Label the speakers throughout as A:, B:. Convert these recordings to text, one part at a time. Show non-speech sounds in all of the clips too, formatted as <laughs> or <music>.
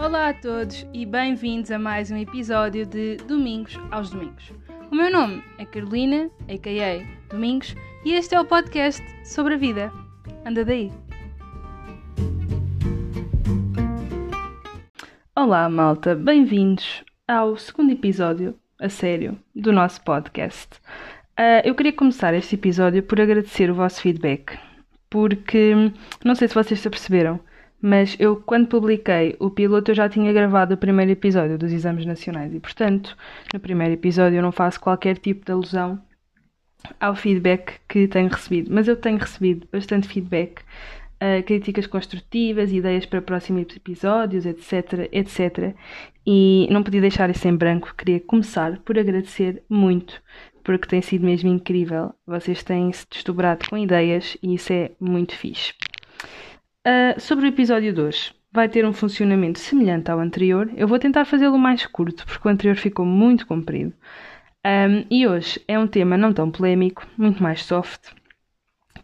A: Olá a todos e bem-vindos a mais um episódio de Domingos aos Domingos. O meu nome é Carolina, a.k.a. Domingos, e este é o podcast sobre a vida. Anda daí! Olá, malta, bem-vindos ao segundo episódio, a sério, do nosso podcast. Uh, eu queria começar este episódio por agradecer o vosso feedback, porque não sei se vocês se aperceberam, mas eu, quando publiquei o piloto, eu já tinha gravado o primeiro episódio dos exames nacionais e, portanto, no primeiro episódio eu não faço qualquer tipo de alusão ao feedback que tenho recebido. Mas eu tenho recebido bastante feedback, uh, críticas construtivas, ideias para próximos episódios, etc, etc. E não podia deixar isso em branco. Queria começar por agradecer muito, porque tem sido mesmo incrível. Vocês têm se desdobrado com ideias e isso é muito fixe. Uh, sobre o episódio 2, vai ter um funcionamento semelhante ao anterior. Eu vou tentar fazê-lo mais curto, porque o anterior ficou muito comprido. Um, e hoje é um tema não tão polémico, muito mais soft,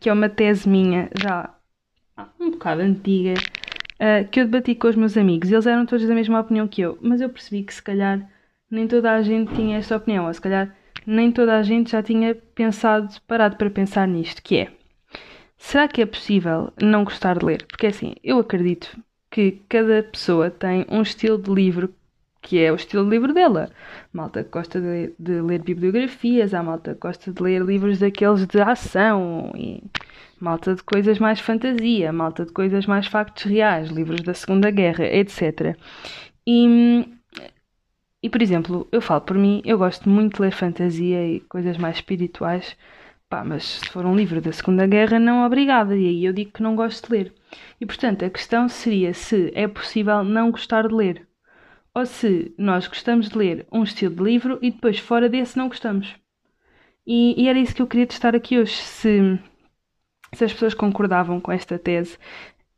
A: que é uma tese minha já um bocado antiga, uh, que eu debati com os meus amigos. Eles eram todos da mesma opinião que eu, mas eu percebi que se calhar nem toda a gente tinha esta opinião, ou se calhar nem toda a gente já tinha pensado, parado para pensar nisto, que é Será que é possível não gostar de ler? Porque assim, eu acredito que cada pessoa tem um estilo de livro que é o estilo de livro dela. Malta que gosta de, de, ler bibliografias, há malta que gosta de ler livros daqueles de ação, e malta de coisas mais fantasia, malta de coisas mais factos reais, livros da Segunda Guerra, etc. E, e por exemplo, eu falo por mim, eu gosto muito de ler fantasia e coisas mais espirituais Pá, mas se for um livro da Segunda Guerra, não obrigada, e aí eu digo que não gosto de ler. E portanto, a questão seria se é possível não gostar de ler. Ou se nós gostamos de ler um estilo de livro e depois fora desse não gostamos. E, e era isso que eu queria testar aqui hoje, se, se as pessoas concordavam com esta tese.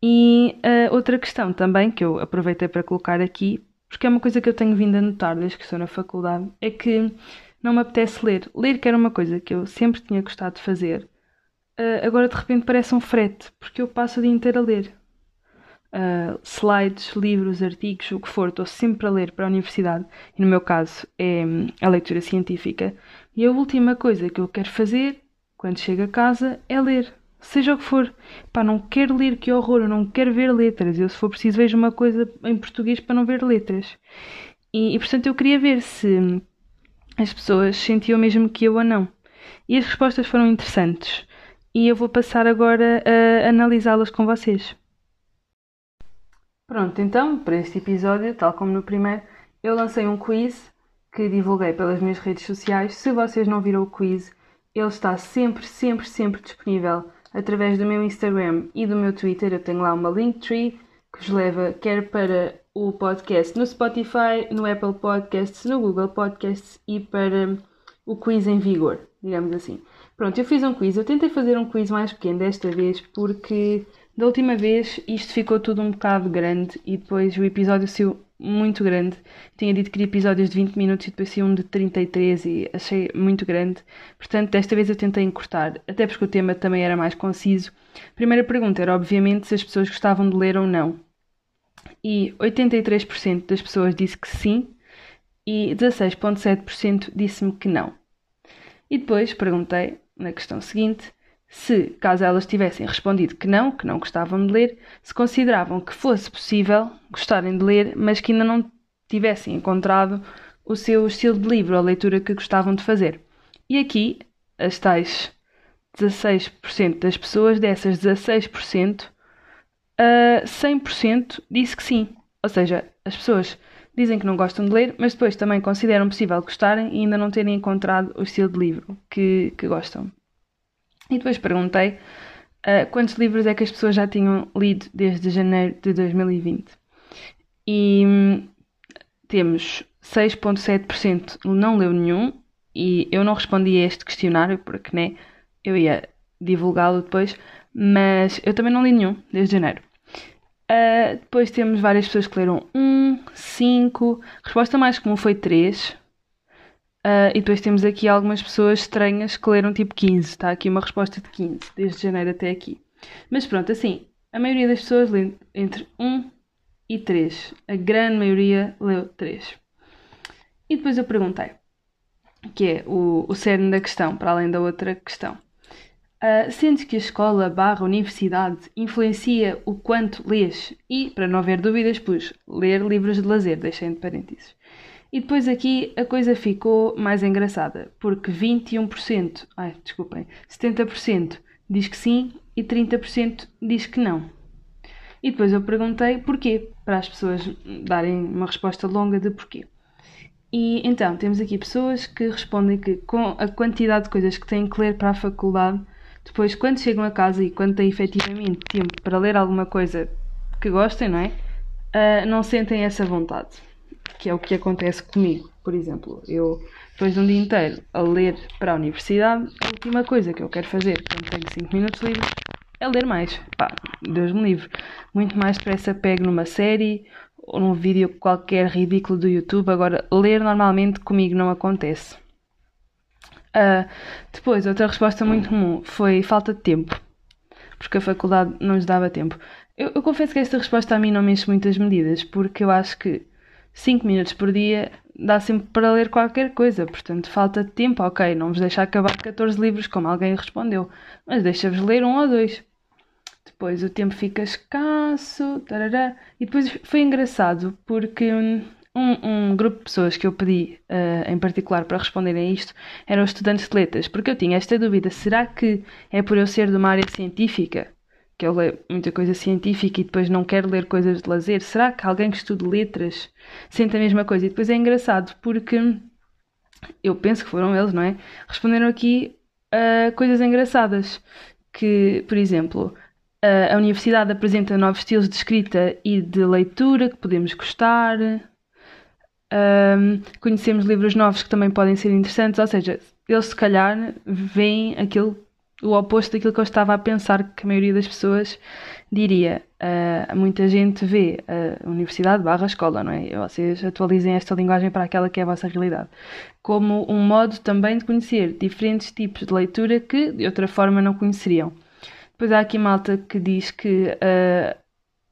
A: E uh, outra questão também, que eu aproveitei para colocar aqui, porque é uma coisa que eu tenho vindo a notar desde que estou na faculdade, é que não me apetece ler. Ler que era uma coisa que eu sempre tinha gostado de fazer. Uh, agora de repente parece um frete, porque eu passo o dia inteiro a ler. Uh, slides, livros, artigos, o que for, estou sempre a ler para a universidade. E no meu caso é a leitura científica. E a última coisa que eu quero fazer quando chego a casa é ler. Seja o que for. Pá, não quero ler, que horror, eu não quero ver letras. Eu, se for preciso, vejo uma coisa em português para não ver letras. E, e portanto, eu queria ver se as pessoas sentiam mesmo que eu ou não. E as respostas foram interessantes. E eu vou passar agora a analisá-las com vocês. Pronto, então, para este episódio, tal como no primeiro, eu lancei um quiz que divulguei pelas minhas redes sociais. Se vocês não viram o quiz, ele está sempre, sempre, sempre disponível através do meu Instagram e do meu Twitter. Eu tenho lá uma Linktree que vos leva quer para o podcast no Spotify, no Apple Podcasts, no Google Podcasts e para o quiz em vigor, digamos assim. Pronto, eu fiz um quiz. Eu tentei fazer um quiz mais pequeno desta vez porque da última vez isto ficou tudo um bocado grande e depois o episódio saiu muito grande. Tinha dito que episódios de 20 minutos e depois saiu um de 33 e achei muito grande. Portanto, desta vez eu tentei encurtar, até porque o tema também era mais conciso. Primeira pergunta era, obviamente, se as pessoas gostavam de ler ou não e 83% das pessoas disse que sim e 16,7% disse-me que não. E depois perguntei, na questão seguinte, se, caso elas tivessem respondido que não, que não gostavam de ler, se consideravam que fosse possível gostarem de ler, mas que ainda não tivessem encontrado o seu estilo de livro, a leitura que gostavam de fazer. E aqui, as tais 16% das pessoas, dessas 16%, uh, 100% disse que sim. Ou seja, as pessoas dizem que não gostam de ler, mas depois também consideram possível gostarem e ainda não terem encontrado o estilo de livro que, que gostam. E depois perguntei uh, quantos livros é que as pessoas já tinham lido desde janeiro de 2020. E hum, temos 6,7% não leu nenhum, e eu não respondi a este questionário porque né, eu ia divulgá-lo depois, mas eu também não li nenhum desde janeiro. Uh, depois temos várias pessoas que leram 1, 5, resposta mais comum foi 3. Uh, ah, e depois temos aqui algumas pessoas estranhas que leram tipo 15. Está aqui uma resposta de 15, desde janeiro até aqui. Mas pronto, assim, a maioria das pessoas lê entre 1 e 3. A grande maioria leu 3. E depois eu perguntei, que é o, o cerne da questão, para além da outra questão. Uh, sentes que a escola barra universidade influencia o quanto lês? E, para não haver dúvidas, pus ler livros de lazer, deixei entre parênteses. E depois aqui a coisa ficou mais engraçada, porque 21%, ai, desculpem, 70% diz que sim e 30% diz que não. E depois eu perguntei porquê, para as pessoas darem uma resposta longa de porquê. E então, temos aqui pessoas que respondem que com a quantidade de coisas que têm que ler para a faculdade, depois, quando chegam a casa e quando têm efetivamente tempo para ler alguma coisa que gostem, não é? Uh, não sentem essa vontade. Que é o que acontece comigo, por exemplo. Eu, depois de um dia inteiro a ler para a universidade, a última coisa que eu quero fazer quando tenho 5 minutos livres é ler mais. Pá, Deus me livre. Muito mais depressa pego numa série ou num vídeo qualquer ridículo do YouTube. Agora, ler normalmente comigo não acontece. Uh, depois, outra resposta muito comum foi falta de tempo, porque a faculdade não nos dava tempo. Eu, eu confesso que esta resposta a mim não me enche muitas medidas, porque eu acho que 5 minutos por dia dá sempre para ler qualquer coisa, portanto, falta de tempo, ok, não vos deixa acabar 14 livros, como alguém respondeu, mas deixa-vos ler um ou dois. Depois o tempo fica escasso, tarará. e depois foi engraçado porque um, um grupo de pessoas que eu pedi uh, em particular para responderem a isto eram estudantes de letras, porque eu tinha esta dúvida: será que é por eu ser de uma área científica? Que eu leio muita coisa científica e depois não quero ler coisas de lazer. Será que alguém que estude letras sente a mesma coisa? E depois é engraçado porque eu penso que foram eles, não é? Responderam aqui uh, coisas engraçadas. Que, por exemplo, a universidade apresenta novos estilos de escrita e de leitura que podemos gostar. Um, conhecemos livros novos que também podem ser interessantes, ou seja, eles se calhar veem aquilo, o oposto daquilo que eu estava a pensar que a maioria das pessoas diria. Uh, muita gente vê a universidade barra escola, não é? Vocês atualizem esta linguagem para aquela que é a vossa realidade. Como um modo também de conhecer diferentes tipos de leitura que de outra forma não conheceriam. Depois há aqui malta que diz que uh,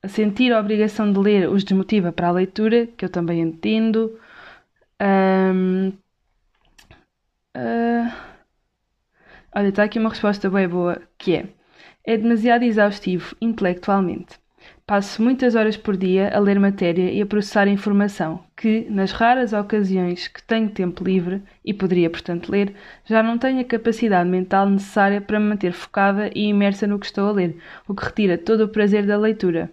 A: sentir a obrigação de ler os desmotiva para a leitura, que eu também entendo. Um, uh, olha, está aqui uma resposta bem boa, que é é demasiado exaustivo intelectualmente. Passo muitas horas por dia a ler matéria e a processar informação, que, nas raras ocasiões que tenho tempo livre, e poderia, portanto, ler, já não tenho a capacidade mental necessária para me manter focada e imersa no que estou a ler, o que retira todo o prazer da leitura.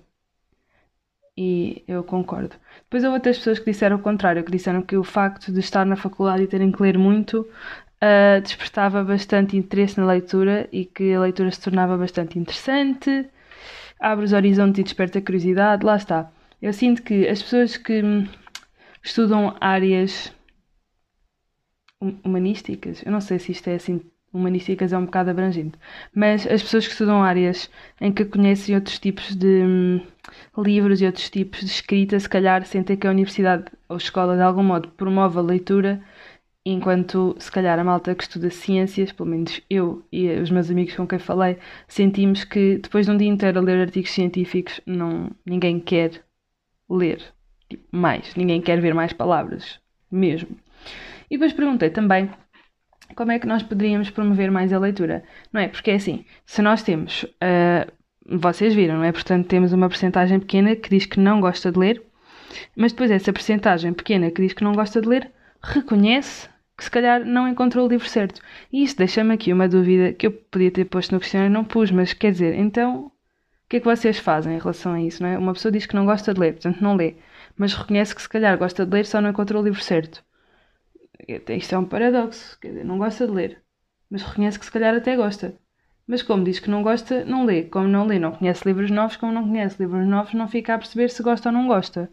A: E eu concordo. Depois houve outras pessoas que disseram o contrário, que disseram que o facto de estar na faculdade e terem que ler muito uh, despertava bastante interesse na leitura e que a leitura se tornava bastante interessante abre os horizontes e desperta a curiosidade, lá está. Eu sinto que as pessoas que estudam áreas humanísticas, eu não sei se isto é assim, humanísticas é um bocado abrangente, mas as pessoas que estudam áreas em que conhecem outros tipos de hum, livros e outros tipos de escrita, se calhar sentem que a universidade ou escola de algum modo promove a leitura enquanto se calhar a malta que estuda ciências, pelo menos eu e os meus amigos com quem falei, sentimos que depois de um dia inteiro a ler artigos científicos, não, ninguém quer ler. Tipo, mais, ninguém quer ver mais palavras, mesmo. E depois perguntei também como é que nós poderíamos promover mais a leitura, não é? Porque é assim, se nós temos, uh, vocês viram, não é? Portanto, temos uma porcentagem pequena que diz que não gosta de ler, mas depois essa porcentagem pequena que diz que não gosta de ler reconhece que se calhar não encontrou o livro certo. E isto deixa-me aqui uma dúvida que eu podia ter posto no questionário não pus, mas quer dizer, então o que é que vocês fazem em relação a isso? Não é? Uma pessoa diz que não gosta de ler, portanto não lê, mas reconhece que se calhar gosta de ler só não encontrou o livro certo. Isto é um paradoxo, quer dizer, não gosta de ler, mas reconhece que se calhar até gosta. Mas como diz que não gosta, não lê. Como não lê, não conhece livros novos. Como não conhece livros novos, não fica a perceber se gosta ou não gosta.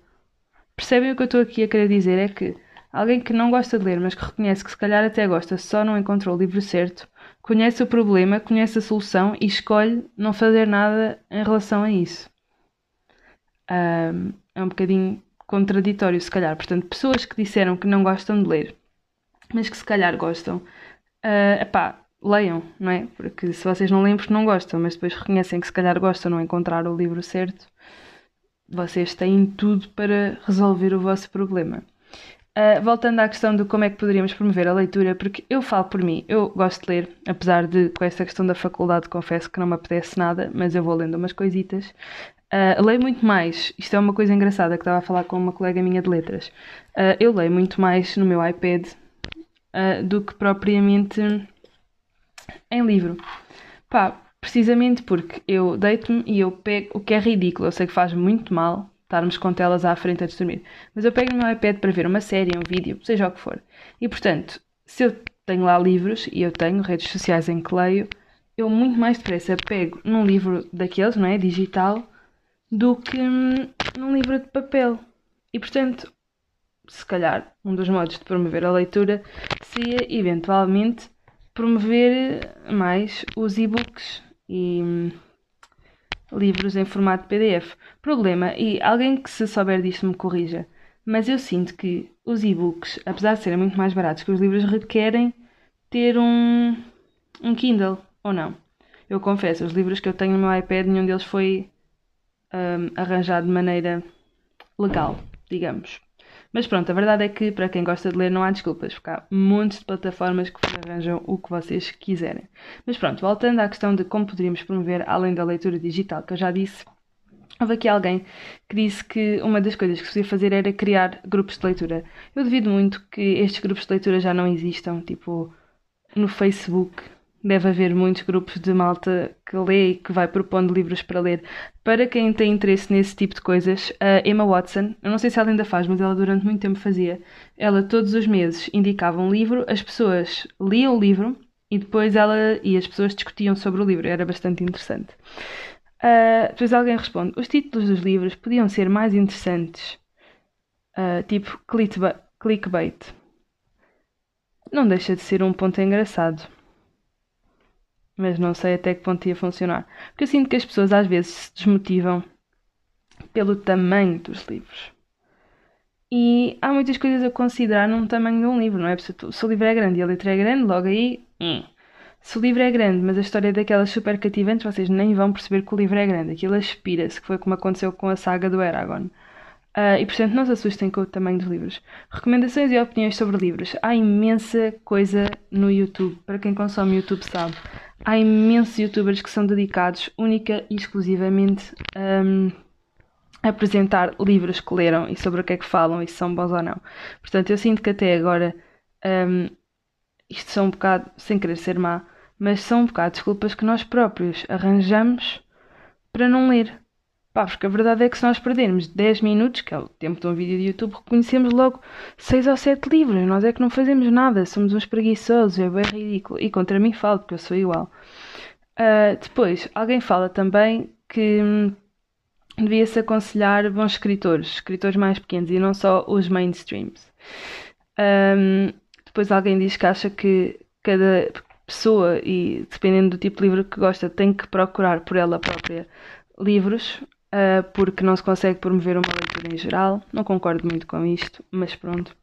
A: Percebem o que eu estou aqui a querer dizer? É que Alguém que não gosta de ler, mas que reconhece que se calhar até gosta, só não encontrou o livro certo, conhece o problema, conhece a solução e escolhe não fazer nada em relação a isso. Um, é um bocadinho contraditório, se calhar. Portanto, pessoas que disseram que não gostam de ler, mas que se calhar gostam, uh, epá, leiam, não é? Porque se vocês não leem porque não gostam, mas depois reconhecem que se calhar gostam, não encontraram o livro certo, vocês têm tudo para resolver o vosso problema. Uh, voltando à questão de como é que poderíamos promover a leitura, porque eu falo por mim, eu gosto de ler, apesar de com essa questão da faculdade confesso que não me apetece nada, mas eu vou lendo umas coisitas. Uh, leio muito mais, isto é uma coisa engraçada que estava a falar com uma colega minha de letras. Uh, eu leio muito mais no meu iPad do que propriamente em livro. Pá, precisamente porque eu deito-me e eu pego, o que é ridículo, eu sei que faz muito mal, estarmos com telas à frente de dormir. Mas eu pego no meu iPad para ver uma série, um vídeo, seja o que for. E portanto, se eu tenho lá livros, e eu tenho redes sociais em que leio, eu muito mais depressa pego num livro daqueles, não é? Digital, do que hum, num livro de papel. E portanto, se calhar, um dos modos de promover a leitura seria eventualmente promover mais os e-books e hum, livros em formato PDF. Problema, e alguém que se souber disto me corrija, mas eu sinto que os e-books, apesar de serem muito mais baratos que os livros, requerem ter um, um Kindle, ou não? Eu confesso, os livros que eu tenho no meu iPad, nenhum deles foi um, arranjado de maneira legal, digamos. Mas pronto, a verdade é que para quem gosta de ler não há desculpas, porque há montes de plataformas que arranjam o que vocês quiserem. Mas pronto, voltando à questão de como poderíamos promover além da leitura digital, que eu já disse, Houve aqui alguém que disse que uma das coisas que se podia fazer era criar grupos de leitura. Eu duvido muito que estes grupos de leitura já não existam, tipo no Facebook Deve haver muitos grupos de malta que lê e que vai propondo livros para ler. Para quem tem interesse nesse tipo de coisas, a Emma Watson, eu não sei se ela ainda faz, mas ela durante muito tempo fazia. Ela todos os meses indicava um livro, as pessoas liam o livro e depois ela e as pessoas discutiam sobre o livro. Era bastante interessante. Uh, depois alguém responde: os títulos dos livros podiam ser mais interessantes, uh, tipo clickbait. Não deixa de ser um ponto engraçado mas não sei até que ponto ia funcionar. Porque eu sinto que as pessoas às vezes se desmotivam pelo tamanho dos livros. E há muitas coisas a considerar num tamanho de um livro, não é? Se, se o livro é grande e a letra é grande, logo aí. Hum. Se o livro é grande, mas a história é daquelas super cativantes, vocês nem vão perceber que o livro é grande. Aquilo aspira-se, que foi como aconteceu com a saga do Eragon. Uh, e portanto não se assustem com o tamanho dos livros. Recomendações e opiniões sobre livros. Há imensa coisa no YouTube. Para quem consome YouTube sabe. Há imensos youtubers que são dedicados única e exclusivamente um, a apresentar livros que leram e sobre o que é que falam e se são bons ou não. Portanto, eu sinto que até agora um, isto são um bocado, sem querer ser má, mas são um bocado desculpas que nós próprios arranjamos para não ler. Pá, porque a verdade é que se nós perdermos 10 minutos, que é o tempo de um vídeo de YouTube, reconhecemos logo 6 ou 7 livros. Nós é que não fazemos nada, somos uns preguiçosos, é bem ridículo. E contra mim falo, porque eu sou igual. Uh, depois, alguém fala também que hum, devia-se aconselhar bons escritores, escritores mais pequenos e não só os mainstreams. Um, depois alguém diz que acha que cada pessoa, e dependendo do tipo de livro que gosta, tem que procurar por ela própria livros uh, porque não se consegue promover uma leitura em geral. Não concordo muito com isto, mas pronto.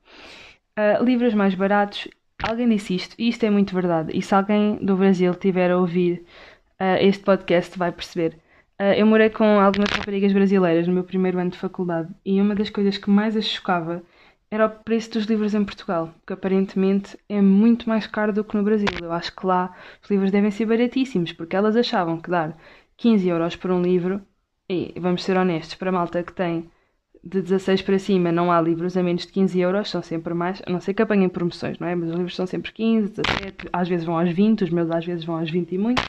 A: Uh, livros mais baratos. Alguém disse isto, e isto é muito verdade. E se alguém do Brasil tiver a ouvir uh, este podcast, vai perceber. eu morei com algumas raparigas brasileiras no meu primeiro ano de faculdade e uma das coisas que mais as chocava era o preço dos livros em Portugal, que aparentemente é muito mais caro do que no Brasil. Eu acho que lá os livros devem ser baratíssimos, porque elas achavam que dar 15 euros por um livro e vamos ser honestos, para a malta que tem de 16 para cima não há livros a menos de 15 euros, são sempre mais, a não ser que apanhem promoções, não é? Mas os livros são sempre 15, 17, às vezes vão aos 20, os meus às vezes vão aos 20 e muitos.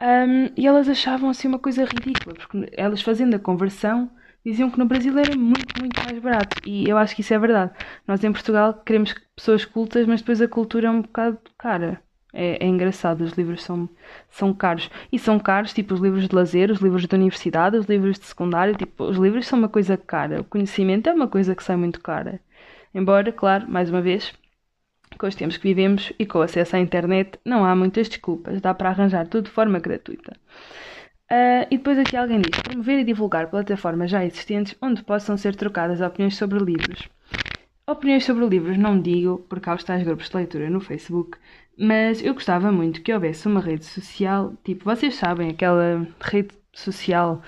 A: Um, e elas achavam assim uma coisa ridícula, porque elas fazendo a conversão diziam que no Brasil era muito, muito mais barato. E eu acho que isso é verdade. Nós em Portugal queremos pessoas cultas, mas depois a cultura é um bocado cara. É, é, engraçado, os livros são, são caros. E são caros, tipo os livros de lazer, os livros de universidade, os livros de secundário. Tipo, os livros são uma coisa cara. O conhecimento é uma coisa que sai muito cara. Embora, claro, mais uma vez, com os tempos que vivemos e com o acesso à internet, não há muitas desculpas. Dá para arranjar tudo de forma gratuita. Uh, e depois aqui alguém diz: promover e divulgar plataformas já existentes onde possam ser trocadas opiniões sobre livros. Opiniões sobre livros não digo, porque há os tais grupos de leitura no Facebook, mas eu gostava muito que houvesse uma rede social, tipo, vocês sabem, aquela rede social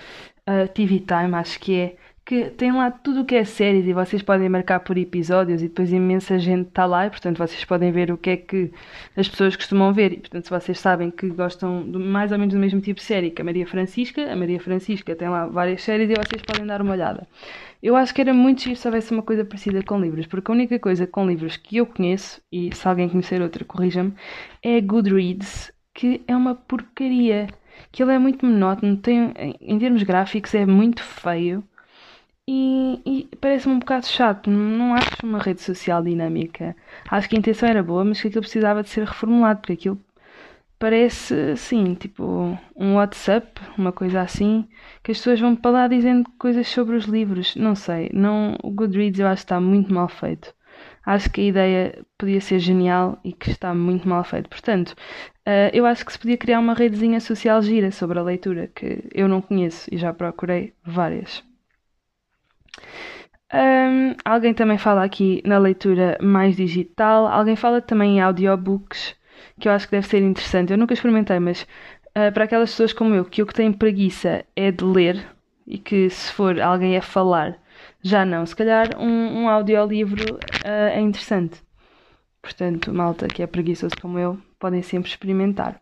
A: uh, TV Time, acho que é, que tem lá tudo o que é séries e vocês podem marcar por episódios e depois imensa gente está lá e portanto vocês podem ver o que é que as pessoas costumam ver e portanto se vocês sabem que gostam de mais ou menos do mesmo tipo de série que a Maria Francisca, a Maria Francisca tem lá várias séries e vocês podem dar uma olhada. Eu acho que era muito giro se houvesse uma coisa parecida com livros, porque a única coisa com livros que eu conheço, e se alguém conhecer outra, corrija-me, é Goodreads, que é uma porcaria. Que ele é muito monótono, tem, em termos gráficos é muito feio e, e parece-me um bocado chato. Não acho uma rede social dinâmica. Acho que a intenção era boa, mas que aquilo precisava de ser reformulado, porque aquilo parece assim, tipo um WhatsApp, uma coisa assim, que as pessoas vão para lá dizendo coisas sobre os livros. Não sei, não, o Goodreads eu acho que está muito mal feito. Acho que a ideia podia ser genial e que está muito mal feito. Portanto, uh, eu acho que se podia criar uma redezinha social gira sobre a leitura, que eu não conheço e já procurei várias. Um, alguém também fala aqui na leitura mais digital, alguém fala também em audiobooks, que eu acho que deve ser interessante. Eu nunca experimentei, mas uh, para aquelas pessoas como eu, que o que tem preguiça é de ler e que se for alguém a falar, já não. Se calhar um, um audiolivro uh, é interessante. Portanto, malta que é preguiçoso como eu, podem sempre experimentar.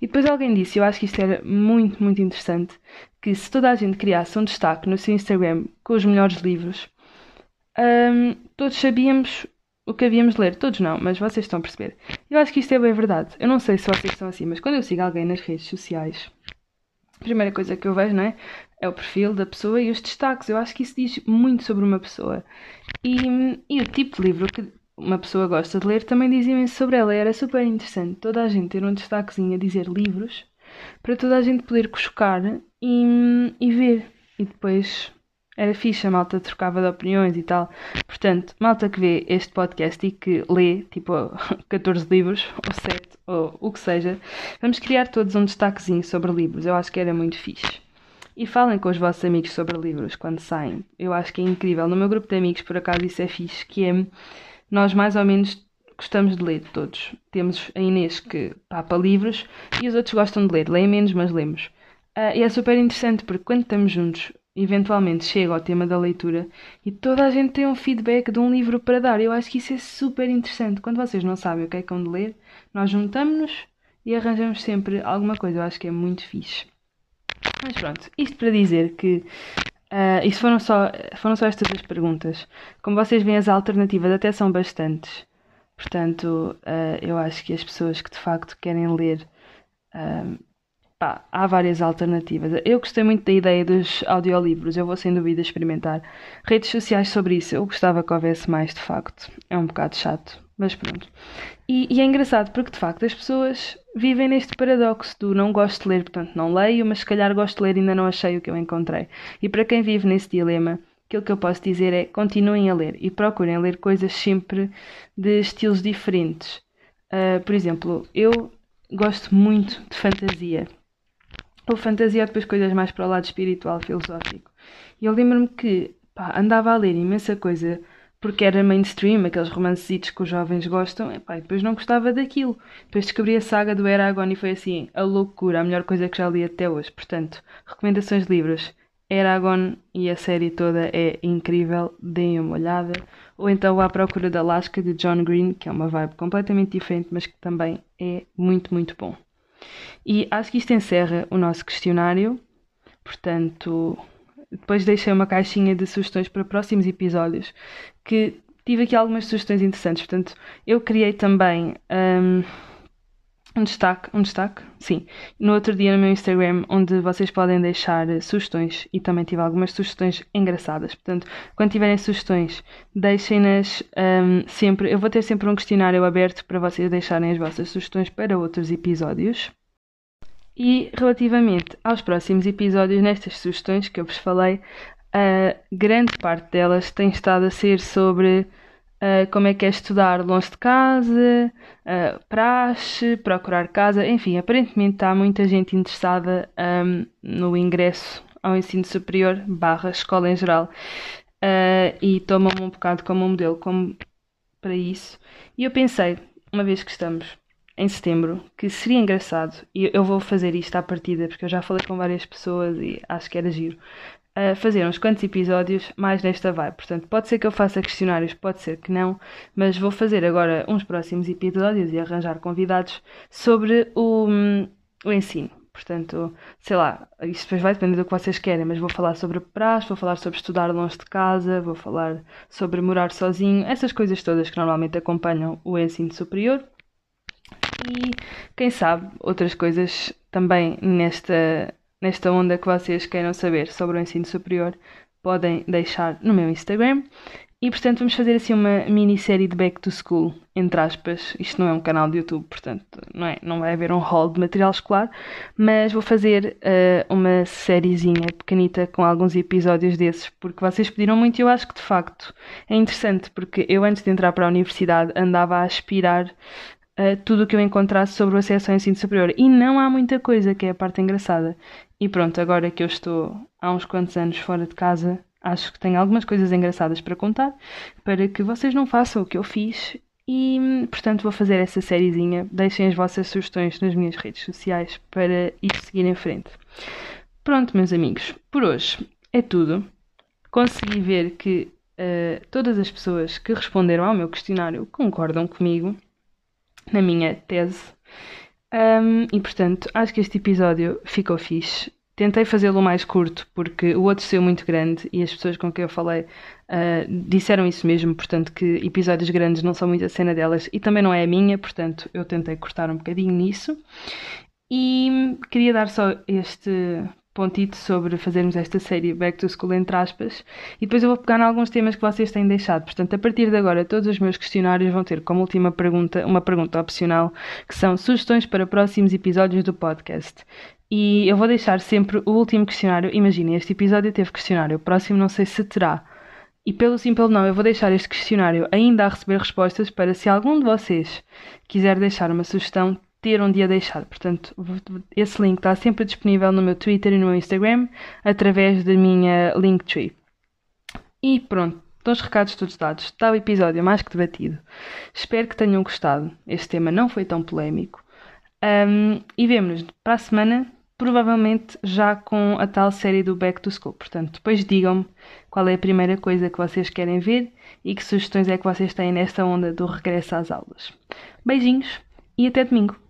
A: E depois alguém disse, eu acho que isto era muito, muito interessante, que se toda a gente criasse um destaque no seu Instagram com os melhores livros, um, todos sabíamos o que havíamos de ler. Todos não, mas vocês estão a perceber. Eu acho que isto é bem verdade. Eu não sei se vocês estão assim, mas quando eu sigo alguém nas redes sociais, a primeira coisa que eu vejo, não é? É o perfil da pessoa e os destaques. Eu acho que isso diz muito sobre uma pessoa. E, e o tipo de livro que uma pessoa gosta de ler também diz imenso sobre ela. E era super interessante toda a gente ter um destaquezinho a dizer livros para toda a gente poder cuscar e, e ver. E depois era fixe, a malta trocava de opiniões e tal. Portanto, malta que vê este podcast e que lê, tipo, <laughs> 14 livros, ou 7, ou o que seja, vamos criar todos um destaquezinho sobre livros. Eu acho que era muito fixe. E falem com os vossos amigos sobre livros quando saem. Eu acho que é incrível. No meu grupo de amigos, por acaso, isso é fixe, que é nós mais ou menos gostamos de ler todos. Temos a Inês que papa livros e os outros gostam de ler. Leem menos, mas lemos. Uh, e é super interessante porque quando estamos juntos, eventualmente chega ao tema da leitura e toda a gente tem um feedback de um livro para dar. Eu acho que isso é super interessante. Quando vocês não sabem o que é que vão de ler, nós juntamos-nos e arranjamos sempre alguma coisa. Eu acho que é muito fixe. Mas pronto, isto para dizer que uh, isto foram só, foram só estas duas perguntas. Como vocês veem, as alternativas até são bastantes. Portanto, uh, eu acho que as pessoas que de facto querem ler uh, Pá, há várias alternativas. Eu gostei muito da ideia dos audiolivros, eu vou sem dúvida experimentar. Redes sociais sobre isso, eu gostava que houvesse mais de facto. É um bocado chato, mas pronto. E, e é engraçado porque de facto as pessoas vivem neste paradoxo do não gosto de ler, portanto não leio, mas se calhar gosto de ler e ainda não achei o que eu encontrei. E para quem vive nesse dilema, aquilo que eu posso dizer é continuem a ler e procurem ler coisas sempre de estilos diferentes. Uh, por exemplo, eu gosto muito de fantasia ou fantasia depois coisas mais para o lado espiritual, filosófico. E eu lembro-me que pá, andava a ler imensa coisa porque era mainstream, aqueles romanceitos que os jovens gostam, e, depois não gostava daquilo. Depois descobri a saga do Eragon e foi assim, a loucura, a melhor coisa que já li até hoje. Portanto, recomendações de livros. Eragon e a série toda é incrível, deem uma olhada. Ou então À Procura da Alaska de John Green, que é uma vibe completamente diferente, mas que também é muito, muito bom. E acho que isto encerra o nosso questionário. Portanto, depois deixei uma caixinha de sugestões para próximos episódios que tive aqui algumas sugestões interessantes. Portanto, eu criei também um, um destaque, um destaque, sim, no outro dia no meu Instagram, onde vocês podem deixar sugestões e também tive algumas sugestões engraçadas. Portanto, quando tiverem sugestões, deixem-nas um, sempre. Eu vou ter sempre um questionário aberto para vocês deixarem as vossas sugestões para outros episódios. E relativamente aos próximos episódios, nestas sugestões que eu vos falei, a grande parte delas tem estado a ser sobre uh, como é que é estudar longe de casa, uh, praxe, procurar casa, enfim, aparentemente está muita gente interessada um, no ingresso ao ensino superior barra escola em geral e tomam-me um bocado como um modelo como para isso. E eu pensei, uma vez que estamos em setembro que seria engraçado, e eu vou fazer isto à partida, porque eu já falei com várias pessoas e acho que era giro, uh, fazer uns quantos episódios mais nesta vibe. Portanto, pode ser que eu faça questionários, pode ser que não, mas vou fazer agora uns próximos episódios e arranjar convidados sobre o, o ensino. Portanto, sei lá, isto depois vai depender do que vocês querem, mas vou falar sobre praxe, vou falar sobre estudar longe de casa, vou falar sobre morar sozinho, essas coisas todas que normalmente acompanham o ensino superior. E quem sabe outras coisas também nesta, nesta onda que vocês queiram saber sobre o ensino superior, podem deixar no meu Instagram. E portanto vamos fazer assim uma minissérie de Back to School, entre aspas. Isto não é um canal de YouTube, portanto não, é, não vai haver um hall de material escolar, mas vou fazer uh, uma sériezinha pequenita com alguns episódios desses, porque vocês pediram muito e eu acho que de facto é interessante, porque eu antes de entrar para a universidade andava a aspirar uh, tudo o que eu encontrasse sobre o acesso ao ensino superior e não há muita coisa, que é a parte engraçada. E pronto, agora que eu estou há uns quantos anos fora de casa, acho que tenho algumas coisas engraçadas para contar para que vocês não façam o que eu fiz e, portanto, vou fazer essa sériezinha. Deixem as vossas sugestões nas minhas redes sociais para ir seguir em frente. Pronto, meus amigos, por hoje é tudo. Consegui ver que uh, todas as pessoas que responderam ao meu questionário concordam comigo na minha tese. Um, e portanto, acho que este episódio ficou fixe. Tentei fazê-lo mais curto porque o outro saiu muito grande e as pessoas com quem eu falei uh, disseram isso mesmo, portanto que episódios grandes não são muito a cena delas e também não é a minha, portanto eu tentei cortar um bocadinho nisso. E queria dar só este pontito sobre fazermos esta série Back to School entre aspas e depois eu vou pegar em alguns temas que vocês têm deixado. Portanto, a partir de agora, todos os meus questionários vão ter como última pergunta uma pergunta opcional que são sugestões para próximos episódios do podcast. E eu vou deixar sempre o último questionário. Imaginem, este episódio teve questionário, o próximo não sei se terá. E pelo sim, pelo não, eu vou deixar este questionário ainda a receber respostas para se algum de vocês quiser deixar uma sugestão, ter um dia deixado. Portanto, esse link está sempre disponível no meu Twitter e no meu Instagram através da minha Linktree. E pronto, estão os recados todos dados. Está o episódio mais que debatido. Espero que tenham gostado. Este tema não foi tão polémico. Um, e vemos-nos para a semana provavelmente já com a tal série do Back to School. Portanto, depois digam-me qual é a primeira coisa que vocês querem ver e que sugestões é que vocês têm nesta onda do regresso às aulas. Beijinhos e até domingo!